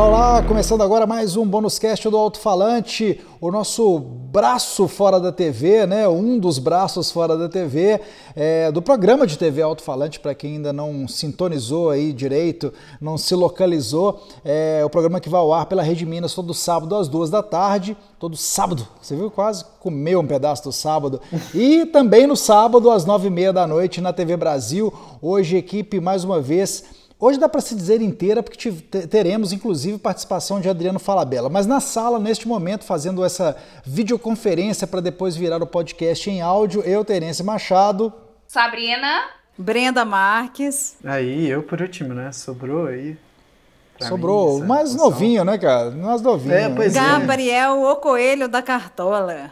Olá, olá! Começando agora mais um bônus cast do Alto Falante, o nosso braço fora da TV, né? Um dos braços fora da TV é, do programa de TV Alto Falante, para quem ainda não sintonizou aí direito, não se localizou, é o programa que vai ao ar pela Rede Minas todo sábado às duas da tarde, todo sábado. Você viu quase comeu um pedaço do sábado e também no sábado às nove e meia da noite na TV Brasil. Hoje equipe mais uma vez Hoje dá para se dizer inteira, porque teremos inclusive participação de Adriano Falabella. Mas na sala, neste momento, fazendo essa videoconferência para depois virar o podcast em áudio, eu, Terence Machado. Sabrina. Brenda Marques. Aí, eu por último, né? Sobrou aí. Sobrou. Mim, mais novinho, né, cara? Mais novinho. É, pois é. Gabriel, é. o coelho da cartola.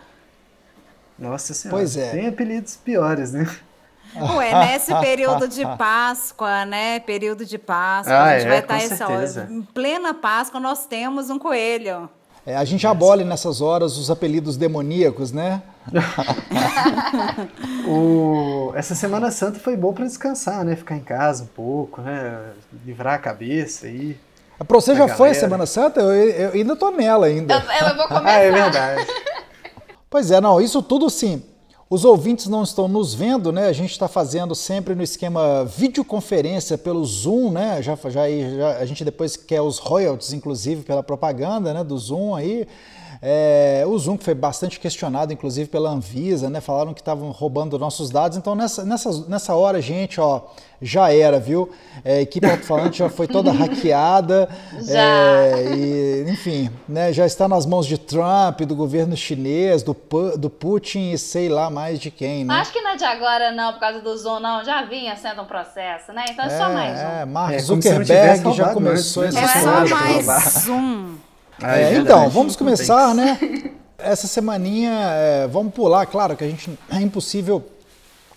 Nossa senhora. Pois é. Tem apelidos piores, né? Ué, nesse período de Páscoa, né? Período de Páscoa, ah, a gente é, vai estar essa hora. Em plena Páscoa, nós temos um coelho. É, a gente abole nessas horas os apelidos demoníacos, né? o... Essa Semana Santa foi bom para descansar, né? Ficar em casa um pouco, né? Livrar a cabeça aí. Para você já galera. foi a Semana Santa? Eu, eu, ainda tô nela ainda. Eu, eu vou começar. ah, é verdade. Pois é, não, isso tudo sim. Os ouvintes não estão nos vendo, né? A gente está fazendo sempre no esquema videoconferência pelo Zoom, né? Já, já, já, a gente depois quer os royalties, inclusive, pela propaganda né, do Zoom aí. É, o Zoom que foi bastante questionado, inclusive pela Anvisa, né? Falaram que estavam roubando nossos dados. Então nessa, nessa, nessa hora, gente, ó, já era, viu? É, a equipe alto-falante já foi toda hackeada. Já. É, e, enfim, né? Já está nas mãos de Trump, do governo chinês, do, do Putin e sei lá mais de quem, né? Acho que não é de agora, não, por causa do Zoom, não. Já vinha sendo um processo, né? Então é, só mais um. É, Mark é, Zuckerberg já começou essa É só mais um. Ah, é, é então, vamos começar, né? Essa semaninha, é, vamos pular, claro que a gente é impossível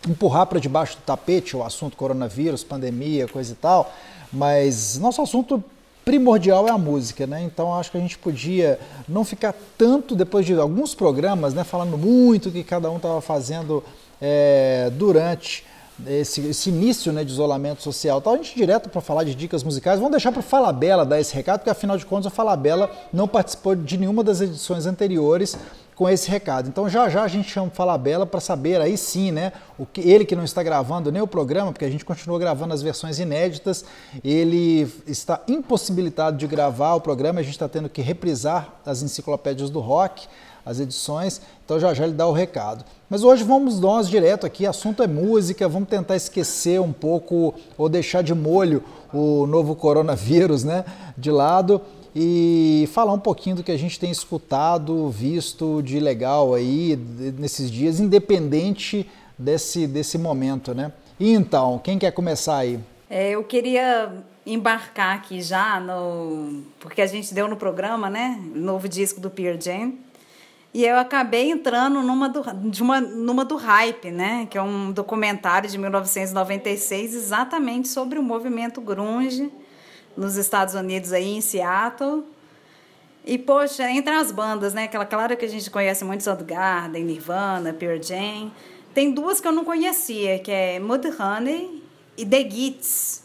empurrar para debaixo do tapete o assunto coronavírus, pandemia, coisa e tal, mas nosso assunto primordial é a música, né? Então acho que a gente podia não ficar tanto depois de alguns programas, né, falando muito o que cada um estava fazendo é, durante esse, esse, início né, de isolamento social. Tal, a gente direto para falar de dicas musicais. Vamos deixar para o Falabella dar esse recado, porque afinal de contas o Falabella não participou de nenhuma das edições anteriores com esse recado. Então já já a gente chama o Falabella para saber aí sim, né, o que ele que não está gravando nem o programa, porque a gente continua gravando as versões inéditas, ele está impossibilitado de gravar o programa, a gente está tendo que reprisar as enciclopédias do rock as edições, então já já ele dá o recado. Mas hoje vamos nós direto aqui, assunto é música, vamos tentar esquecer um pouco ou deixar de molho o novo coronavírus, né, de lado e falar um pouquinho do que a gente tem escutado, visto de legal aí nesses dias, independente desse, desse momento, né? E então, quem quer começar aí? É, eu queria embarcar aqui já no porque a gente deu no programa, né? Novo disco do Pearl Jam. E eu acabei entrando numa do, de uma, numa do Hype, né? Que é um documentário de 1996 exatamente sobre o movimento grunge nos Estados Unidos aí em Seattle. E poxa, entre as bandas, né? Aquela claro que a gente conhece muito Soundgarden, Nirvana, Pearl Jam, tem duas que eu não conhecia, que é Mudhoney e The Gits.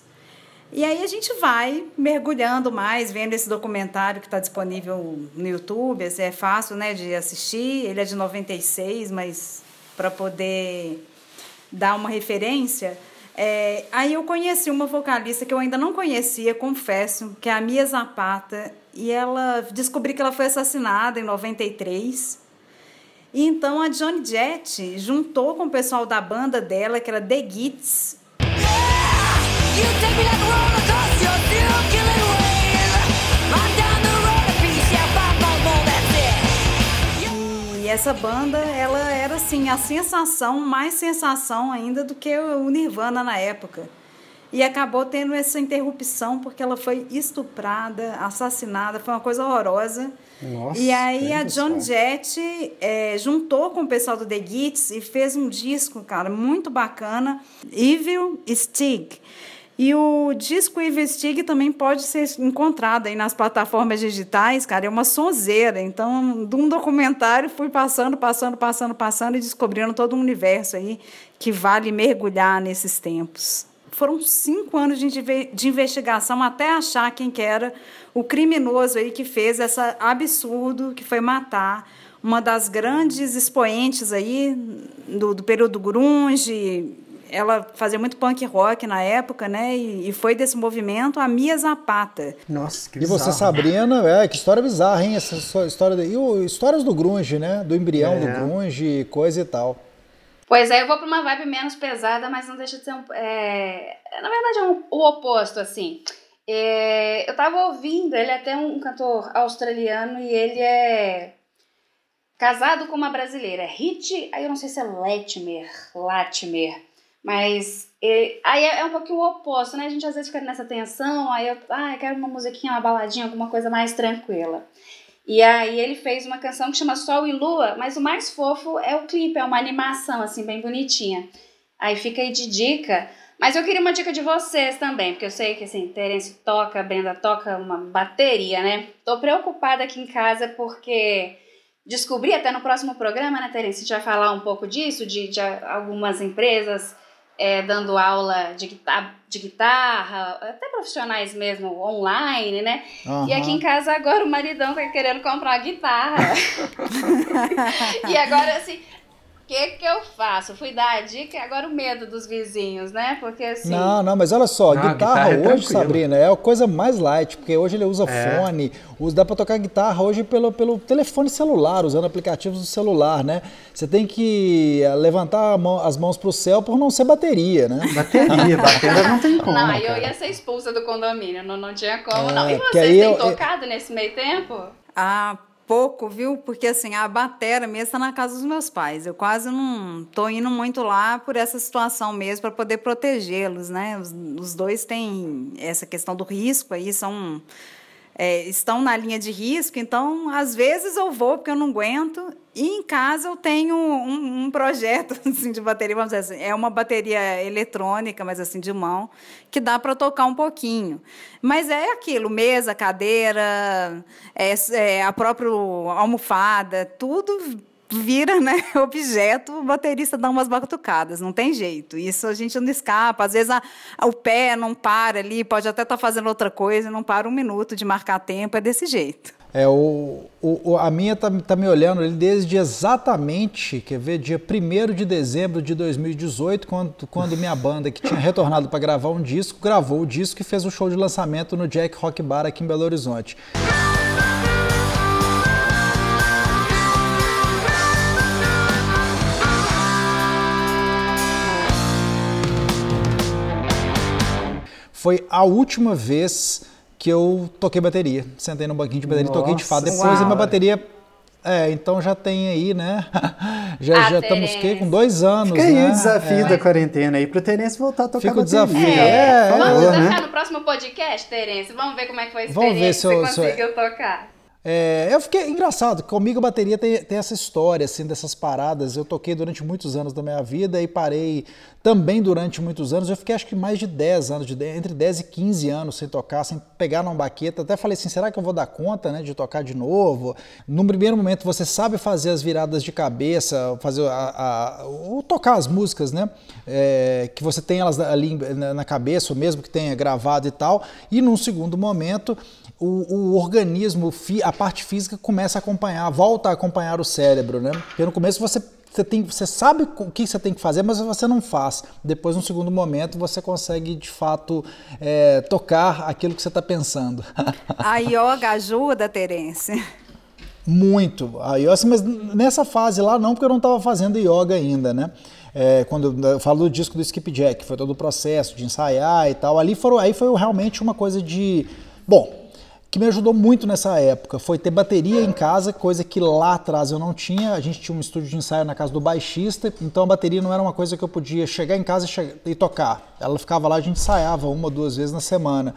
E aí a gente vai mergulhando mais, vendo esse documentário que está disponível no YouTube. Assim, é fácil né, de assistir. Ele é de 96, mas para poder dar uma referência. É, aí eu conheci uma vocalista que eu ainda não conhecia, confesso, que é a Mia Zapata. E ela descobri que ela foi assassinada em 93. E então a Johnny Jett juntou com o pessoal da banda dela, que era The Gits, e essa banda, ela era assim, a sensação, mais sensação ainda do que o Nirvana na época. E acabou tendo essa interrupção porque ela foi estuprada, assassinada, foi uma coisa horrorosa. Nossa, e aí a John Jett é, juntou com o pessoal do The Gits e fez um disco, cara, muito bacana, Evil Stig. E o disco Investig também pode ser encontrado aí nas plataformas digitais, cara, é uma sonzeira. Então, de um documentário fui passando, passando, passando, passando e descobrindo todo um universo aí que vale mergulhar nesses tempos. foram cinco anos de, investigação até achar quem que era o criminoso aí que fez essa absurdo que foi matar uma das grandes expoentes aí do, do período grunge, ela fazia muito punk rock na época, né? E, e, foi desse movimento a Mia Zapata. Nossa, que bizarro. E você, Sabrina, é, que história bizarra, hein? Essa história. E o, histórias do grunge, né? Do embrião é. do grunge, coisa e tal. Pois é, eu vou para uma vibe menos pesada, mas não deixa de ser um. É, na verdade, é um, o oposto, assim. É, eu tava ouvindo, ele é até um cantor australiano e ele é casado com uma brasileira. É Hit, aí eu não sei se é Latimer, Latimer. Mas e, aí é, é, um pouquinho o oposto, né? A gente às vezes fica nessa tensão, aí eu, ah, eu quero uma musiquinha, uma baladinha, alguma coisa mais tranquila. E aí ele fez uma canção que chama Sol e Lua, mas o mais fofo é o clipe, é uma animação, assim, bem bonitinha. Aí fica aí de dica. Mas eu queria uma dica de vocês também, porque eu sei que, assim, Terence toca, Brenda toca uma bateria, né? Tô preocupada aqui em casa porque descobri até no próximo programa, né, Terence? A gente vai falar um pouco disso, de, de algumas empresas é, dando aula de guitarra, de guitarra, até profissionais mesmo, online, né? Uhum. E aqui em casa agora o maridão tá querendo comprar uma guitarra. e agora, assim, que que eu faço? Fui dar a dica e agora o medo dos vizinhos, né? Porque assim. Não, não, mas olha só, não, guitarra, guitarra é hoje, Sabrina, é a coisa mais light, porque hoje ele usa é. fone, usa, dá para tocar guitarra hoje pelo, pelo telefone celular, usando aplicativos do celular, né? Você tem que eh, levantar mão, as mãos pro céu por não ser bateria, né? Bateria, bateria não tem como. Não, eu ia ser expulsa do condomínio, não, não tinha como, é, não. E vocês têm eu, tocado eu... nesse meio tempo? Ah, pouco, viu? Porque assim, a batera mesmo está na casa dos meus pais. Eu quase não tô indo muito lá por essa situação mesmo, para poder protegê-los, né? Os, os, dois têm essa questão do risco aí, são. É, estão na linha de risco, então às vezes eu vou porque eu não aguento e em casa eu tenho um, um, projeto assim, de bateria, vamos dizer assim, é uma bateria eletrônica, mas assim de mão, que dá para tocar um pouquinho. Mas é aquilo, mesa, cadeira, é, é a própria almofada, tudo vira né, objeto, o baterista dá umas batucadas, não tem jeito. Isso a gente não escapa. Às vezes a, a, o pé não para ali, pode até estar tá fazendo outra coisa, não para um minuto de marcar tempo, é desse jeito. É, o, o, a minha tá, tá me olhando ali desde exatamente, quer ver, dia 1 de dezembro de 2018, quando, quando minha banda, que tinha retornado para gravar um disco, gravou o disco e fez o show de lançamento no Jack Rock Bar aqui em Belo Horizonte. Foi a última vez que eu toquei bateria. Sentei no banquinho de bateria, Nossa, toquei de fato. Depois uau. a minha bateria. É, então já tem aí, né? já, ah, já estamos que, com dois anos. Fica né? aí o desafio é. da quarentena aí pro Terence voltar a tocar Fica bateria. o desafio. É, é, Vamos é, né? no próximo podcast, Terence. Vamos ver como é que foi a experiência. Vamos ver se eu, você conseguiu se eu... tocar. É, eu fiquei engraçado, comigo a bateria tem, tem, essa história, assim, dessas paradas. Eu toquei durante muitos anos da minha vida e parei também durante muitos anos. Eu fiquei acho que mais de 10 anos, de, entre 10 e 15 anos sem tocar, sem pegar numa baqueta. Até falei assim, será que eu vou dar conta né, de tocar de novo? No primeiro momento você sabe fazer as viradas de cabeça, fazer a, a, o tocar as músicas, né? É, que você tem elas ali na cabeça, ou mesmo que tenha gravado e tal. E num segundo momento o, o, organismo, a parte física começa a acompanhar, volta a acompanhar o cérebro, né? Porque no começo você, você, tem, você sabe o que você tem que fazer, mas você não faz. Depois, no segundo momento, você consegue de fato é, tocar aquilo que você está pensando. A yoga ajuda, Terence? Muito. A yoga, mas nessa fase lá não, porque eu não estava fazendo yoga ainda, né? É, quando eu falo do disco do Skipjack, foi todo o processo de ensaiar e tal. Ali foram, aí foi realmente uma coisa de. Bom, que me ajudou muito nessa época foi ter bateria em casa, coisa que lá atrás eu não tinha. A gente tinha um estúdio de ensaio na casa do baixista, então a bateria não era uma coisa que eu podia chegar em casa e, e tocar. Ela ficava lá, a gente ensaiava uma ou duas vezes na semana.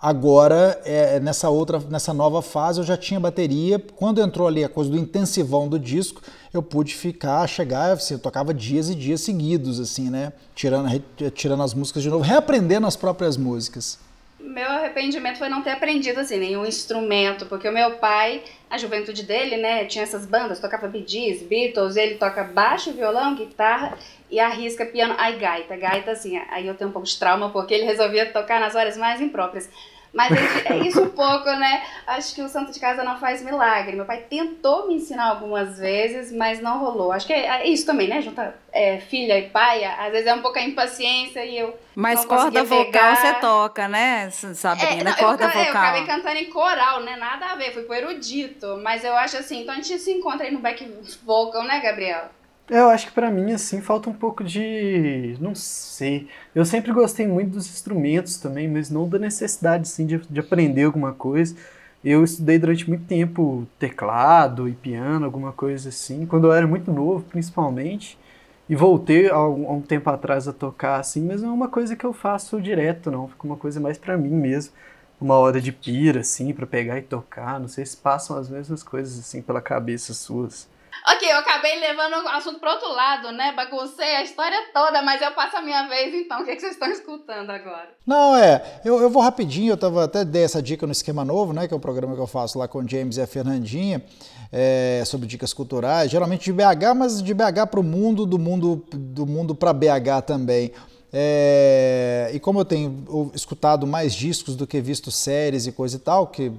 Agora, é, nessa outra, nessa nova fase, eu já tinha bateria. Quando entrou ali a coisa do intensivão do disco, eu pude ficar, chegar, assim, eu tocava dias e dias seguidos, assim, né? Tirando, tirando as músicas de novo, reaprendendo as próprias músicas. Meu arrependimento foi não ter aprendido assim nenhum instrumento, porque o meu pai, a juventude dele, né, tinha essas bandas, tocava Bee Beatles, ele toca baixo, violão, guitarra e arrisca piano, aí gaita, gaita assim, aí eu tenho um pouco de trauma porque ele resolvia tocar nas horas mais impróprias. Mas é isso um pouco, né? Acho que o santo de casa não faz milagre. Meu pai tentou me ensinar algumas vezes, mas não rolou. Acho que é isso também, né? Junta é, filha e pai, às vezes é um pouco a impaciência e eu. Mas corda vocal você toca, né, Sabrina? É, não, corda eu, vocal. Eu acabei cantando em coral, né? Nada a ver, fui pro erudito. Mas eu acho assim, então a gente se encontra aí no back vocal, né, Gabriel? Eu acho que para mim, assim, falta um pouco de. Não sei. Eu sempre gostei muito dos instrumentos também, mas não da necessidade, assim, de, de aprender alguma coisa. Eu estudei durante muito tempo teclado e piano, alguma coisa assim, quando eu era muito novo, principalmente. E voltei há um, tempo atrás a tocar assim, mas não é uma coisa que eu faço direto, não. Fica uma coisa mais para mim mesmo. Uma hora de pira, assim, para pegar e tocar. Não sei se passam as mesmas coisas, assim, pela cabeça suas. Ok, eu acabei levando o assunto pro outro lado, né? Baguncei a história toda, mas eu passo a minha vez então. O que, é que vocês estão escutando agora? Não, é. Eu, eu vou rapidinho, eu tava até dei essa dica no Esquema Novo, né? Que é um programa que eu faço lá com o James e a Fernandinha. É, sobre dicas culturais, geralmente de BH, mas de BH para o mundo, do mundo do mundo para BH também. É, e como eu tenho escutado mais discos do que visto séries e coisa e tal, que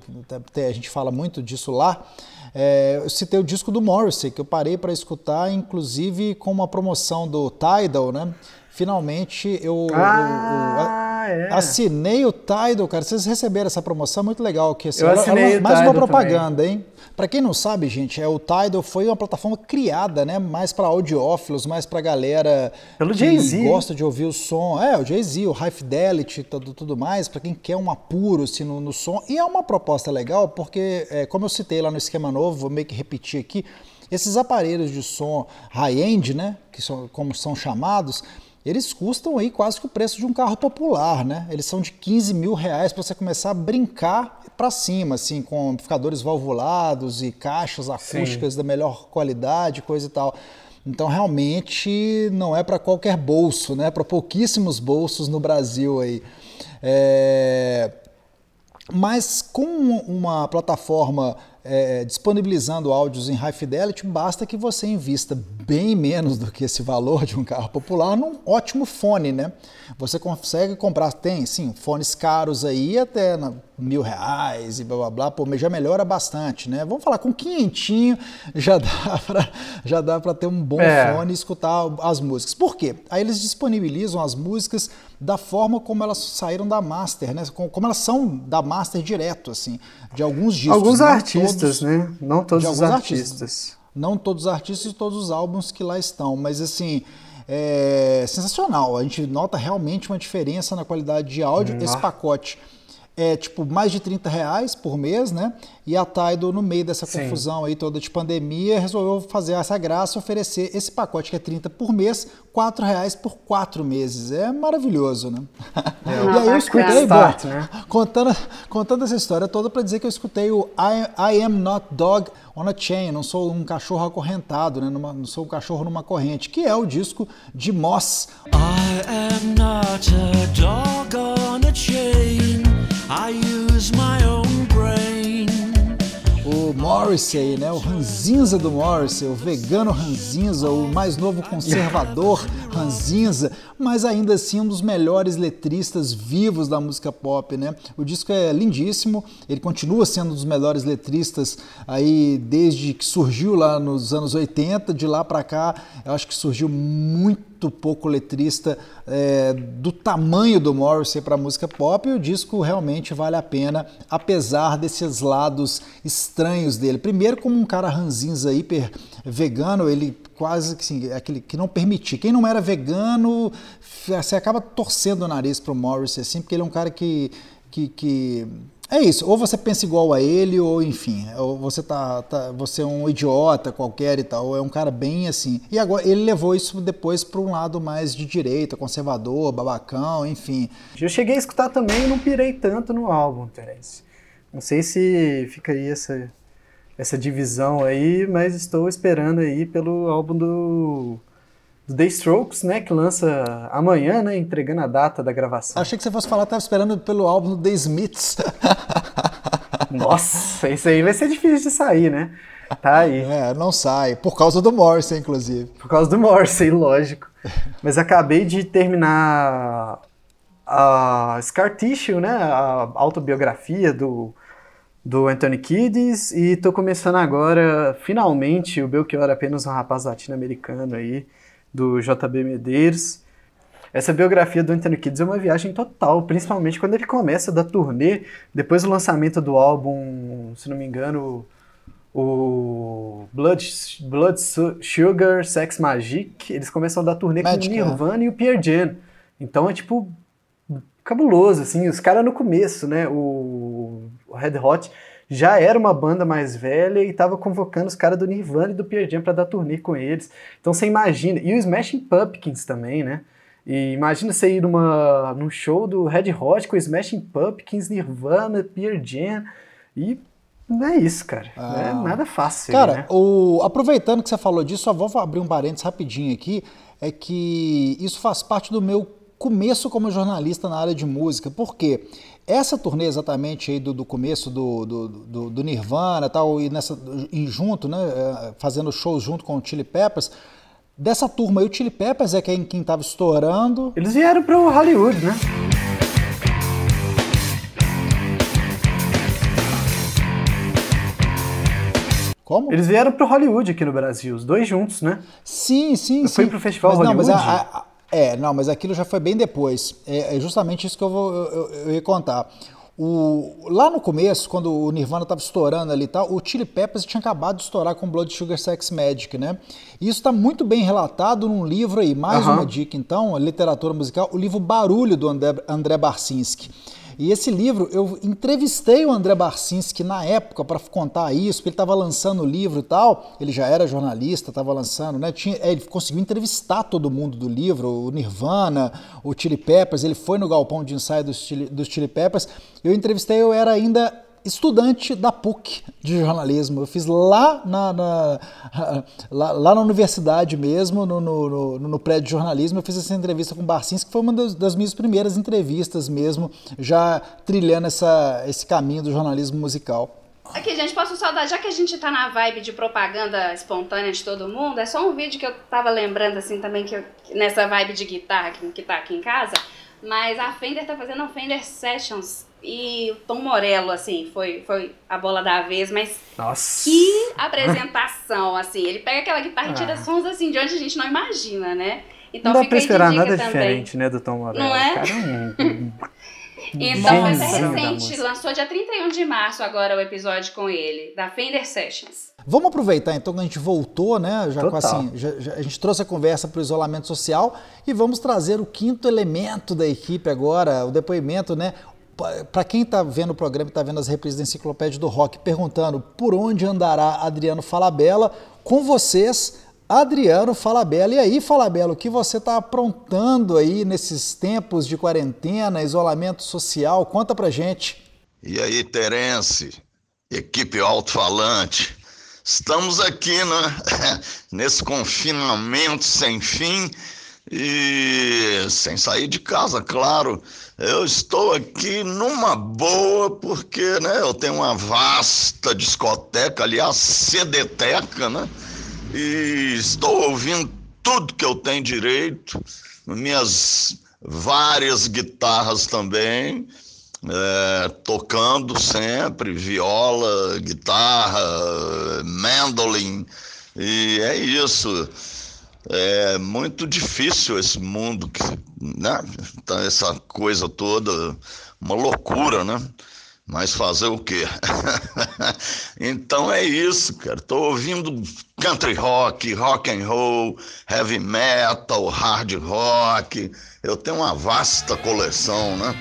a gente fala muito disso lá, é, eu citei o disco do Morrissey, que eu parei para escutar, inclusive com uma promoção do Tidal, né? Finalmente eu, ah, eu, eu, é. assinei o Tidal, cara. Vocês receberam essa promoção, muito legal. Que, assim, eu assinei mais uma propaganda, também. hein? Para quem não sabe, gente, é o Tidal foi uma plataforma criada, né, mais para audiófilos, mais para galera Pelo que gosta de ouvir o som. É, o Jay-Z, o High Fidelity, tudo, tudo mais, para quem quer um apuro assim, no, no, som. E é uma proposta legal, porque, é, como eu citei lá no esquema novo, vou meio que repetir aqui, esses aparelhos de som high-end, né, que são como são chamados, eles custam aí quase que o preço de um carro popular, né? Eles são de 15 mil reais para você começar a brincar para cima, assim, com amplificadores valvulados e caixas acústicas Sim. da melhor qualidade, coisa e tal. Então, realmente, não é para qualquer bolso, né? Para pouquíssimos bolsos no Brasil aí. É... Mas com uma plataforma é, disponibilizando áudios em high fidelity, basta que você invista bem menos do que esse valor de um carro popular num ótimo fone, né? Você consegue comprar, tem sim, fones caros aí até na, mil reais e blá blá blá, pô, já melhora bastante, né? Vamos falar, com quinhentinho já dá para já dá para ter um bom é. fone e escutar as músicas. Por quê? Aí eles disponibilizam as músicas da forma como elas saíram da master, né? Como elas são da master direto, assim, de alguns discos. Alguns artistas, todos, né? Não todos os artistas. artistas. Não todos os artistas e todos os álbuns que lá estão, mas assim, é sensacional. A gente nota realmente uma diferença na qualidade de áudio. Hum, Esse pacote é tipo mais de 30 reais por mês, né? E a Tidal, no meio dessa Sim. confusão aí toda de pandemia, resolveu fazer essa graça e oferecer esse pacote que é 30 por mês, 4 reais por 4 meses. É maravilhoso, né? É, e aí eu escutei, start, bom, né? contando, contando essa história toda para dizer que eu escutei o I, I Am Not Dog on a Chain, não sou um cachorro acorrentado, né? Numa, não sou um cachorro numa corrente, que é o disco de Moss. I am not a dog on a chain. O Morrissey, né? O ranzinza do Morrissey, o vegano ranzinza, o mais novo conservador ranzinza, mas ainda assim um dos melhores letristas vivos da música pop, né? O disco é lindíssimo, ele continua sendo um dos melhores letristas aí desde que surgiu lá nos anos 80, de lá para cá, eu acho que surgiu muito pouco letrista é, do tamanho do Morrissey para música pop e o disco realmente vale a pena, apesar desses lados estranhos dele. Primeiro, como um cara ranzinza hiper vegano, ele quase que assim, aquele que não permitia. Quem não era vegano, você acaba torcendo o nariz para o Morrissey assim, porque ele é um cara que, que, que é isso, ou você pensa igual a ele, ou enfim, ou você tá, tá, você é um idiota qualquer e tal, é um cara bem assim. E agora ele levou isso depois para um lado mais de direita, conservador, babacão, enfim. Eu cheguei a escutar também e não pirei tanto no álbum, Terence. Não sei se fica aí essa, essa divisão aí, mas estou esperando aí pelo álbum do do The Strokes, né, que lança amanhã, né, entregando a data da gravação. Achei que você fosse falar, estava esperando pelo álbum do The Smiths. Nossa, isso aí vai ser difícil de sair, né? Tá aí. É, não sai, por causa do Morrissey, inclusive. Por causa do Morrissey, lógico. Mas acabei de terminar a Scar Tissue, né, a autobiografia do, do Anthony Kiddis, e tô começando agora, finalmente, o Belchior Apenas um Rapaz Latino-Americano aí, do JB Medeiros. Essa biografia do Anthony Kiddis é uma viagem total, principalmente quando ele começa da turnê, depois do lançamento do álbum, se não me engano, o Blood, Blood Sugar Sex Magic, eles começam da turnê Magic, com o Nirvana e o Pierre Jam. Então é tipo cabuloso, assim, os caras no começo, né, o, o Red Hot já era uma banda mais velha e estava convocando os caras do Nirvana e do Pearl Jam para dar turnê com eles. Então você imagina, e o Smashing Pumpkins também, né? E imagina você ir numa, num show do Red Hot com o Smashing Pumpkins, Nirvana, Pearl Jam e não é isso, cara. Ah. Não é ah. nada fácil. Cara, né? o, aproveitando que você falou disso, só vou abrir um parênteses rapidinho aqui. É que isso faz parte do meu começo como jornalista na área de música. Por quê? Essa turnê exatamente aí do, do começo do, do, do, do Nirvana tal, e, nessa, e junto, né, é, fazendo shows junto com o Chili Peppers, dessa turma aí o Chili Peppers é quem estava estourando. Eles vieram para o Hollywood, né? Como? Eles vieram para o Hollywood aqui no Brasil, os dois juntos, né? Sim, sim, sim. Foi para o Festival mas, Hollywood? Não, mas a, a, é, não, mas aquilo já foi bem depois. É, é justamente isso que eu, vou, eu, eu ia contar. O, lá no começo, quando o Nirvana estava estourando ali e tal, o Chili Peppers tinha acabado de estourar com Blood Sugar Sex Magic, né? E isso está muito bem relatado num livro aí, mais uhum. uma dica então, literatura musical, o livro Barulho do André, André Barcinski. E esse livro, eu entrevistei o André Barcinski na época para contar isso, porque ele estava lançando o livro e tal. Ele já era jornalista, estava lançando, né? Tinha, é, ele conseguiu entrevistar todo mundo do livro, o Nirvana, o Chili Peppers. Ele foi no galpão de ensaio dos Chili, dos Chili Peppers. Eu entrevistei, eu era ainda estudante da PUC de jornalismo. Eu fiz lá na, na lá, lá, na universidade mesmo, no, no, no, no, prédio de jornalismo, eu fiz essa entrevista com o Barcins, que foi uma das, das, minhas primeiras entrevistas mesmo, já trilhando essa, esse caminho do jornalismo musical. Aqui, gente, posso saudar, já que a gente tá na vibe de propaganda espontânea de todo mundo, é só um vídeo que eu tava lembrando, assim, também, que eu, nessa vibe de guitarra que, que tá aqui em casa, mas a Fender tá fazendo um Fender Sessions e o Tom Morello, assim, foi, foi a bola da vez, mas Nossa. que apresentação, assim. Ele pega aquela guitarra e tira ah. sons, assim, de onde a gente não imagina, né? Então não dá pra esperar nada também. diferente, né, do Tom Morello. Não é? Cara, um, então foi até recente, lançou dia 31 de março agora o episódio com ele, da Fender Sessions. Vamos aproveitar então que a gente voltou, né? Já com assim, já, já, a gente trouxe a conversa para o isolamento social e vamos trazer o quinto elemento da equipe agora, o depoimento, né? Para quem está vendo o programa e está vendo as reprises da Enciclopédia do Rock, perguntando por onde andará Adriano Falabella, com vocês, Adriano Falabella. E aí, Falabella, o que você está aprontando aí nesses tempos de quarentena, isolamento social? Conta pra gente. E aí, Terence, equipe alto-falante, estamos aqui, né? Nesse confinamento sem fim e sem sair de casa, claro. Eu estou aqui numa boa porque né, eu tenho uma vasta discoteca, aliás, CDteca, né? E estou ouvindo tudo que eu tenho direito, minhas várias guitarras também, é, tocando sempre, viola, guitarra, mandolin, e é isso. É muito difícil esse mundo, que, né? Tá essa coisa toda, uma loucura, né? Mas fazer o quê? então é isso, cara. Tô ouvindo country rock, rock and roll, heavy metal, hard rock. Eu tenho uma vasta coleção, né?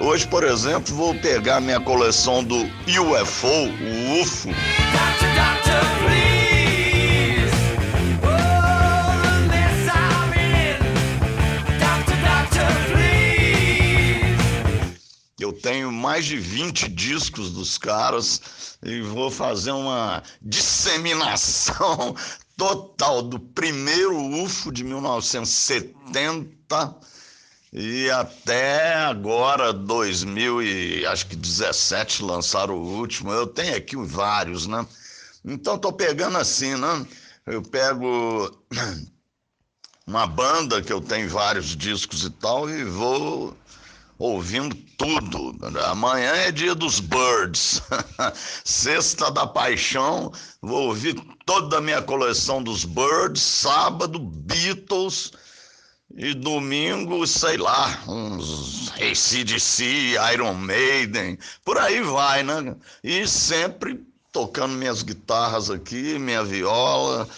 Hoje, por exemplo, vou pegar minha coleção do UFO, o UFO. Doctor, doctor, mais de 20 discos dos caras e vou fazer uma disseminação total do primeiro UFO de 1970 e até agora 2000 e acho que 17 lançaram o último. Eu tenho aqui vários, né? Então tô pegando assim, né? Eu pego uma banda que eu tenho vários discos e tal e vou ouvindo tudo. Amanhã é dia dos Birds, sexta da paixão, vou ouvir toda a minha coleção dos Birds, sábado Beatles. E domingo, sei lá, uns ACDC, Iron Maiden, por aí vai, né? E sempre tocando minhas guitarras aqui, minha viola,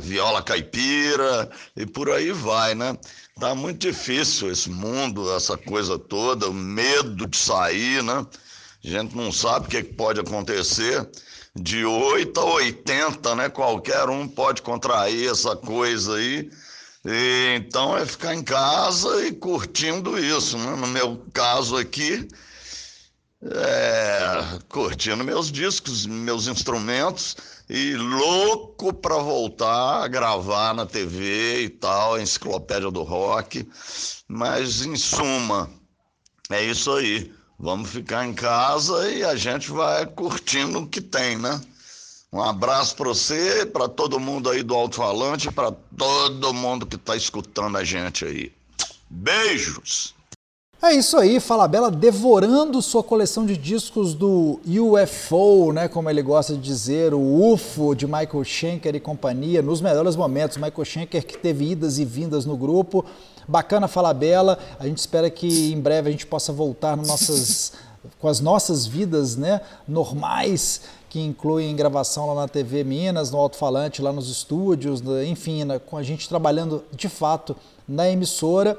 viola caipira e por aí vai, né? Tá muito difícil esse mundo, essa coisa toda, o medo de sair, né? A gente não sabe o que pode acontecer. De 8 a 80, né? Qualquer um pode contrair essa coisa aí. E, então é ficar em casa e curtindo isso, né? No meu caso aqui, é, curtindo meus discos, meus instrumentos e louco para voltar a gravar na TV e tal, enciclopédia do rock. Mas em suma, é isso aí. Vamos ficar em casa e a gente vai curtindo o que tem, né? Um abraço para você, para todo mundo aí do alto-falante, para todo mundo que está escutando a gente aí. Beijos! É isso aí, Fala Bela devorando sua coleção de discos do UFO, né, como ele gosta de dizer, o UFO de Michael Schenker e companhia, nos melhores momentos. Michael Schenker que teve idas e vindas no grupo. Bacana Fala Bela, a gente espera que em breve a gente possa voltar nossas, com as nossas vidas né, normais, que incluem gravação lá na TV Minas, no alto-falante, lá nos estúdios, enfim, né, com a gente trabalhando de fato na emissora.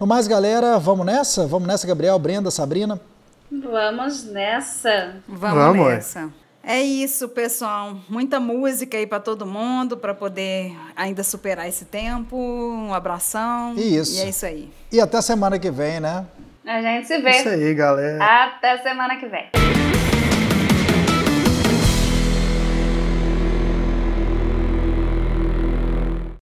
No mais, galera, vamos nessa? Vamos nessa, Gabriel, Brenda, Sabrina? Vamos nessa. Vamos, vamos nessa. É isso, pessoal. Muita música aí para todo mundo, para poder ainda superar esse tempo. Um abração. Isso. E é isso aí. E até semana que vem, né? A gente se vê. Isso aí, galera. Até semana que vem.